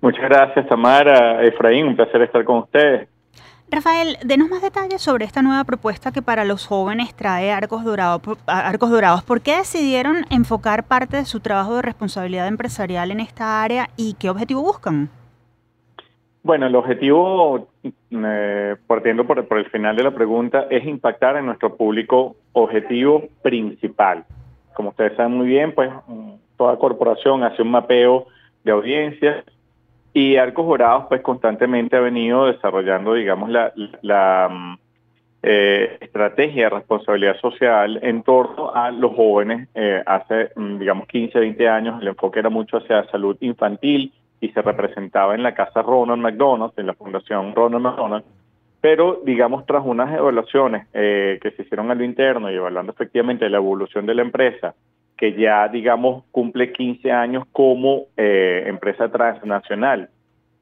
Muchas gracias, Tamara. Efraín, un placer estar con ustedes. Rafael, denos más detalles sobre esta nueva propuesta que para los jóvenes trae Arcos Dorados. Arcos Dorados. ¿Por qué decidieron enfocar parte de su trabajo de responsabilidad empresarial en esta área y qué objetivo buscan? Bueno, el objetivo, eh, partiendo por, por el final de la pregunta, es impactar en nuestro público objetivo principal. Como ustedes saben muy bien, pues toda corporación hace un mapeo de audiencias y Arcos Dorados, pues constantemente ha venido desarrollando, digamos, la, mm, eh, estrategia de responsabilidad social en torno a los jóvenes. Eh, hace, mm, digamos, 15, 20 años el enfoque era mucho hacia salud infantil y se representaba en la casa Ronald McDonald, en la Fundación Ronald McDonald. Pero, digamos, tras unas evaluaciones eh, que se hicieron a lo interno y evaluando efectivamente la evolución de la empresa, que ya, digamos, cumple 15 años como eh, empresa transnacional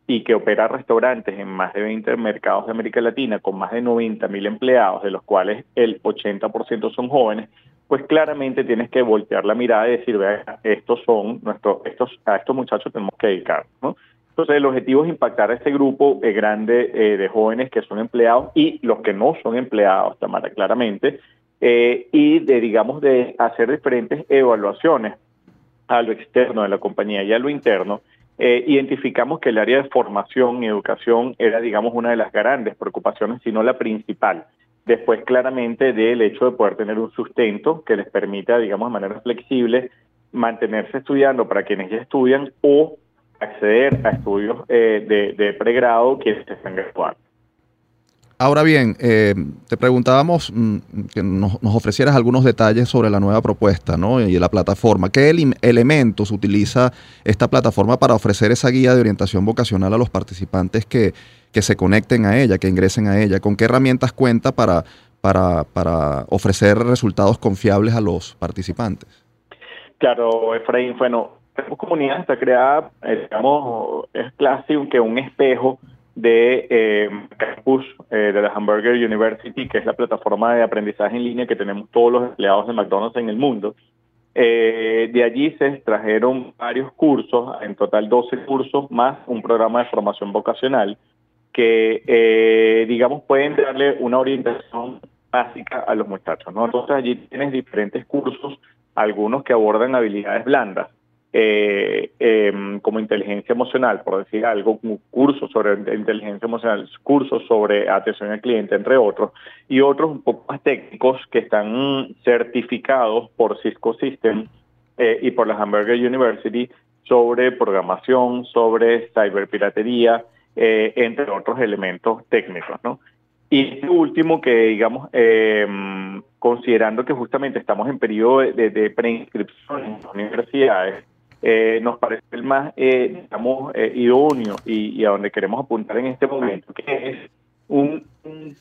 y que opera restaurantes en más de 20 mercados de América Latina con más de 90 mil empleados, de los cuales el 80% son jóvenes, pues claramente tienes que voltear la mirada y decir, vea, estos son nuestros, estos, a estos muchachos tenemos que dedicar. Entonces el objetivo es impactar a este grupo eh, grande eh, de jóvenes que son empleados y los que no son empleados, Tamara, claramente, eh, y de, digamos, de hacer diferentes evaluaciones a lo externo de la compañía y a lo interno, eh, identificamos que el área de formación y educación era, digamos, una de las grandes preocupaciones, si no la principal. Después, claramente, del hecho de poder tener un sustento que les permita, digamos, de manera flexible, mantenerse estudiando para quienes ya estudian o acceder a estudios eh, de, de pregrado quienes están graduando. Ahora bien, eh, te preguntábamos mm, que nos, ofrecieras algunos detalles sobre la nueva propuesta ¿no? y la plataforma. ¿Qué elementos utiliza esta plataforma para ofrecer esa guía de orientación vocacional a los participantes que, que se conecten a ella, que ingresen a ella? ¿Con qué herramientas cuenta para, para, para ofrecer resultados confiables a los participantes? Claro, Efraín, bueno, comunidad está creada, eh, digamos, es casi que un espejo de eh, Campus eh, de la Hamburger University, que es la plataforma de aprendizaje en línea que tenemos todos los empleados de McDonald's en el mundo. Eh, de allí se extrajeron varios cursos, en total 12 cursos, más un programa de formación vocacional, que, digamos, pueden darle una orientación básica a los muchachos. ¿no? Entonces allí tienes diferentes cursos, algunos que abordan habilidades blandas, eh, em, como inteligencia emocional, por decir algo, cursos sobre inteligencia emocional, cursos sobre atención al cliente, entre otros, y otros un poco más técnicos que están certificados por Cisco System eh, y por la Hamburger University sobre programación, sobre ciberpiratería, eh, entre otros elementos técnicos. Y este último que, digamos, em, considerando que justamente estamos en periodo de, de preinscripción en las universidades, eh, nos parece el más, eh, digamos, eh, idóneo y, a donde queremos apuntar en este momento, que es un,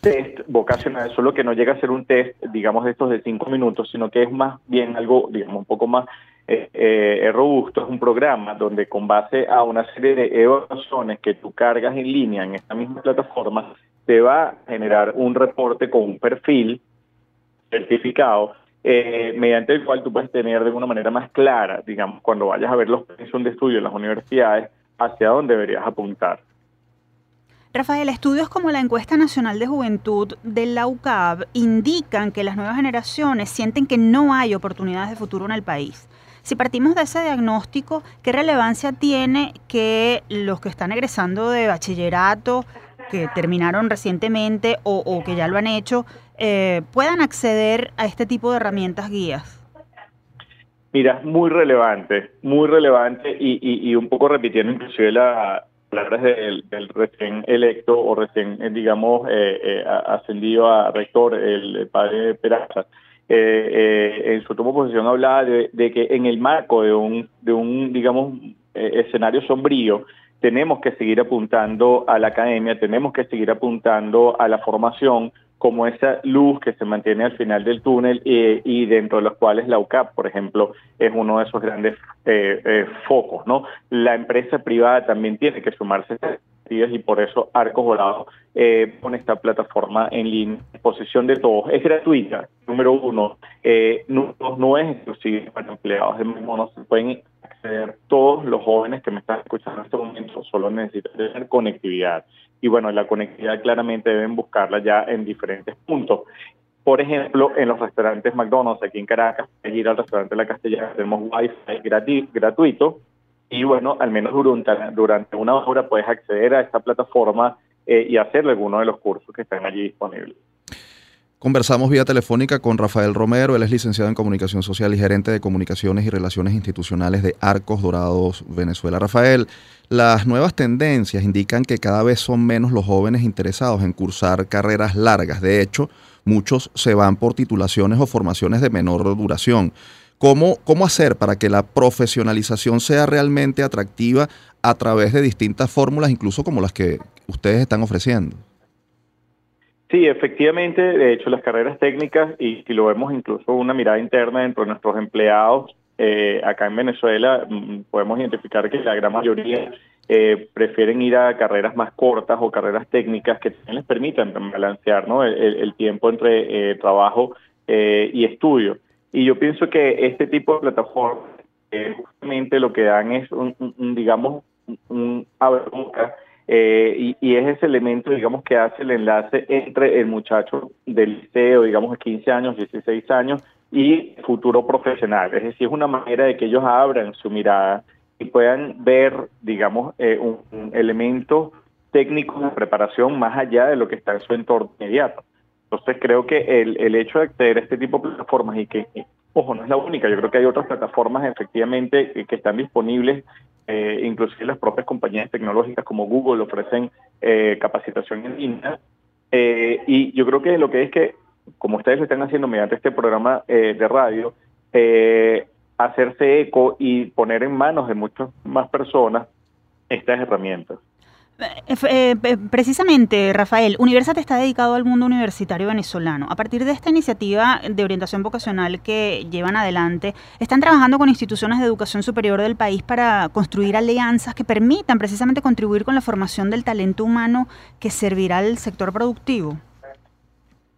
test vocacional, solo que no llega a ser un test, digamos, de estos de cinco minutos, sino que es más bien algo, digamos, un poco más robusto, es un programa donde con base a una serie de evaluaciones que tú cargas en línea en esta misma plataforma, te va a generar un reporte con un perfil certificado eh, mediante el cual tú puedes tener de alguna manera más clara, digamos, cuando vayas a ver los pensiones de estudio en las universidades, hacia dónde deberías apuntar. Rafael, estudios como la encuesta nacional de juventud de la UCAB indican que las nuevas generaciones sienten que no hay oportunidades de futuro en el país. Si partimos de ese diagnóstico, ¿qué relevancia tiene que los que están egresando de bachillerato, que terminaron recientemente o que ya lo han hecho, eh, puedan acceder a este tipo de herramientas guías? Mira, muy relevante, muy relevante y, un poco repitiendo inclusive la, palabras del, recién electo o recién, eh, digamos, eh, eh, ascendido a rector, el, padre Peraza, en su toma de posición hablaba de, que en el marco de un, de un digamos, escenario sombrío, tenemos que seguir apuntando a la academia, tenemos que seguir apuntando a la formación, como esa luz que se mantiene al final del túnel eh, y dentro de los cuales la UCAP, por ejemplo, es uno de esos grandes eh, eh, focos. ¿no? La empresa privada también tiene que sumarse a y por eso Arcos Volados pone esta plataforma en línea, en posición de todos. Es gratuita, número uno, no, es exclusiva para empleados, de no se pueden acceder todos los jóvenes que me están escuchando en este momento, solo necesitan tener conectividad y bueno, la conectividad claramente deben buscarla ya en diferentes puntos. Por ejemplo, en los restaurantes McDonald's aquí en Caracas, ir al restaurante La Castellana tenemos wifi gratuito y bueno, al menos durante, durante una hora puedes acceder a esta plataforma eh, y hacer alguno de los cursos que están allí disponibles. Conversamos vía telefónica con Rafael Romero, él es licenciado en Comunicación Social y gerente de Comunicaciones y Relaciones Institucionales de Arcos Dorados, Venezuela. Rafael, las nuevas tendencias indican que cada vez son menos los jóvenes interesados en cursar carreras largas. De hecho, muchos se van por titulaciones o formaciones de menor duración. ¿Cómo, cómo hacer para que la profesionalización sea realmente atractiva a través de distintas fórmulas, incluso como las que ustedes están ofreciendo? Sí, efectivamente, de hecho las carreras técnicas, y si lo vemos incluso una mirada interna dentro de nuestros empleados, eh, acá en Venezuela mm, podemos identificar que la gran mayoría eh, prefieren ir a carreras más cortas o carreras técnicas que también les permitan balancear el, tiempo entre eh, trabajo y estudio. Y yo pienso que este tipo de plataformas justamente lo que dan es un, digamos, un abre eh, y, es ese elemento, digamos, que hace el enlace entre el muchacho del liceo, digamos, de 15 años, 16 años, y futuro profesional. Es decir, es una manera de que ellos abran su mirada y puedan ver, digamos, eh, un, elemento técnico de preparación más allá de lo que está en su entorno inmediato. Entonces creo que el, el hecho de acceder a este tipo de plataformas y que, ojo, no es la única, yo creo que hay otras plataformas efectivamente que están disponibles eh, inclusive las propias compañías tecnológicas como Google ofrecen eh, capacitación en línea. Eh, y yo creo que lo que es que, como ustedes lo están haciendo mediante este programa de radio, hacerse eco y poner en manos de muchas más personas estas herramientas. Eh, eh, precisamente, Rafael, Universat está dedicado al mundo universitario venezolano. A partir de esta iniciativa de orientación vocacional que llevan adelante, están trabajando con instituciones de educación superior del país para construir alianzas que permitan precisamente contribuir con la formación del talento humano que servirá al sector productivo.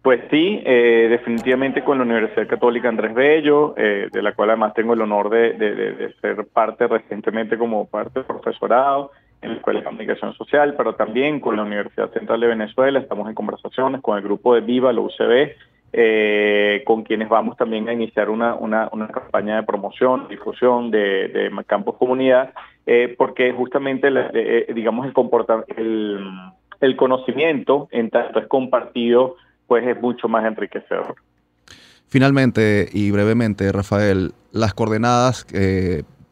Pues sí, eh, definitivamente con la Universidad Católica Andrés Bello, de la cual además tengo el honor de, de ser parte recientemente como parte del profesorado en la Escuela de Comunicación Social, pero también con la Universidad Central de Venezuela. Estamos en conversaciones con el grupo de Viva, la UCB, eh, con quienes vamos también a iniciar una, una, campaña de promoción, difusión de, de Campus Comunidad, eh, porque justamente, eh, digamos, el, el, el conocimiento, en tanto es compartido, pues es mucho más enriquecedor. Finalmente y brevemente, Rafael, las coordenadas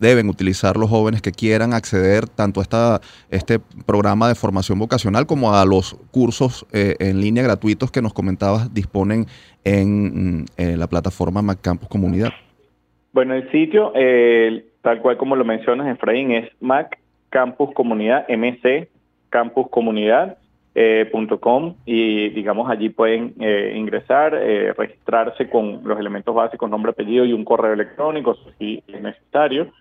deben utilizar los jóvenes que quieran acceder tanto a esta, este programa de formación vocacional como a los cursos eh, en línea gratuitos que nos comentabas disponen en, mm, la plataforma MacCampus Comunidad? Bueno, el sitio, tal cual como lo mencionas, Efraín, es Mac Campus Comunidad, MC Campus Comunidad. Eh, y digamos allí pueden eh, ingresar, registrarse con los elementos básicos, nombre, apellido y un correo electrónico si es necesario.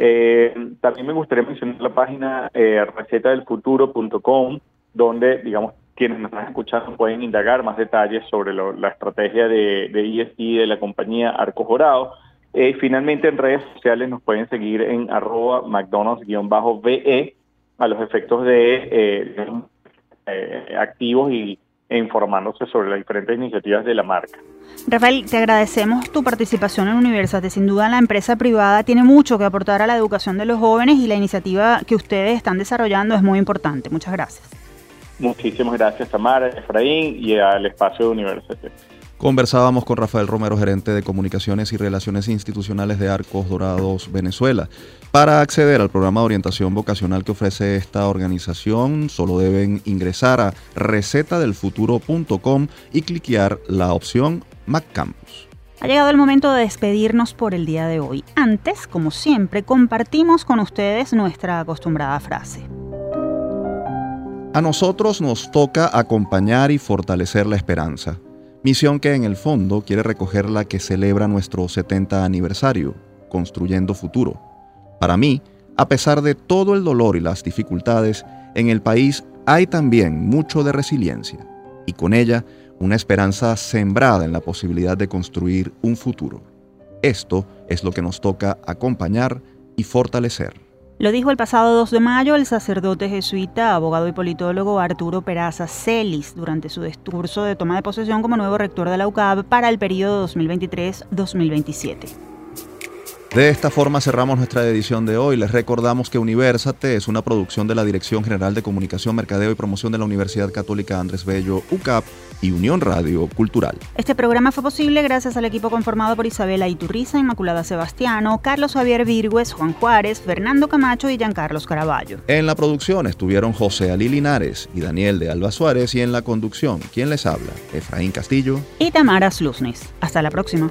Eh, también me gustaría mencionar la página eh, recetadelfuturo.com, donde, digamos, quienes nos están escuchando pueden indagar más detalles sobre la estrategia de, de ESG de la compañía Arcos Dorado. Eh, finalmente, en redes sociales nos pueden seguir en arroba McDonald's-VE a los efectos de, eh, activos y e informándose sobre las diferentes iniciativas de la marca. Rafael, te agradecemos tu participación en Universate. Sin duda la empresa privada tiene mucho que aportar a la educación de los jóvenes y la iniciativa que ustedes están desarrollando es muy importante. Muchas gracias. Muchísimas gracias Tamara, Efraín y al espacio de Universate. Conversábamos con Rafael Romero, gerente de Comunicaciones y Relaciones Institucionales de Arcos Dorados, Venezuela. Para acceder al programa de orientación vocacional que ofrece esta organización, solo deben ingresar a recetadelfuturo.com y cliquear la opción MacCampus. Ha llegado el momento de despedirnos por el día de hoy. Antes, como siempre, compartimos con ustedes nuestra acostumbrada frase. A nosotros nos toca acompañar y fortalecer la esperanza Misión que en el fondo quiere recoger la que celebra nuestro 70 aniversario, Construyendo Futuro. Para mí, a pesar de todo el dolor y las dificultades, en el país hay también mucho de resiliencia y con ella una esperanza sembrada en la posibilidad de construir un futuro. Esto es lo que nos toca acompañar y fortalecer. Lo dijo el pasado 2 de mayo el sacerdote jesuita, abogado y politólogo Arturo Peraza Celis durante su discurso de toma de posesión como nuevo rector de la UCAB para el periodo 2023-2027. De esta forma cerramos nuestra edición de hoy. Les recordamos que Universate es una producción de la Dirección General de Comunicación, Mercadeo y Promoción de la Universidad Católica Andrés Bello, UCAP y Unión Radio Cultural. Este programa fue posible gracias al equipo conformado por Isabela Iturriza, Inmaculada Sebastiano, Carlos Javier Virgües, Juan Juárez, Fernando Camacho y Giancarlos Caraballo. En la producción estuvieron José Ali Linares y Daniel de Alba Suárez y en la conducción, ¿quién les habla? Efraín Castillo y Tamara Slusnes. Hasta la próxima.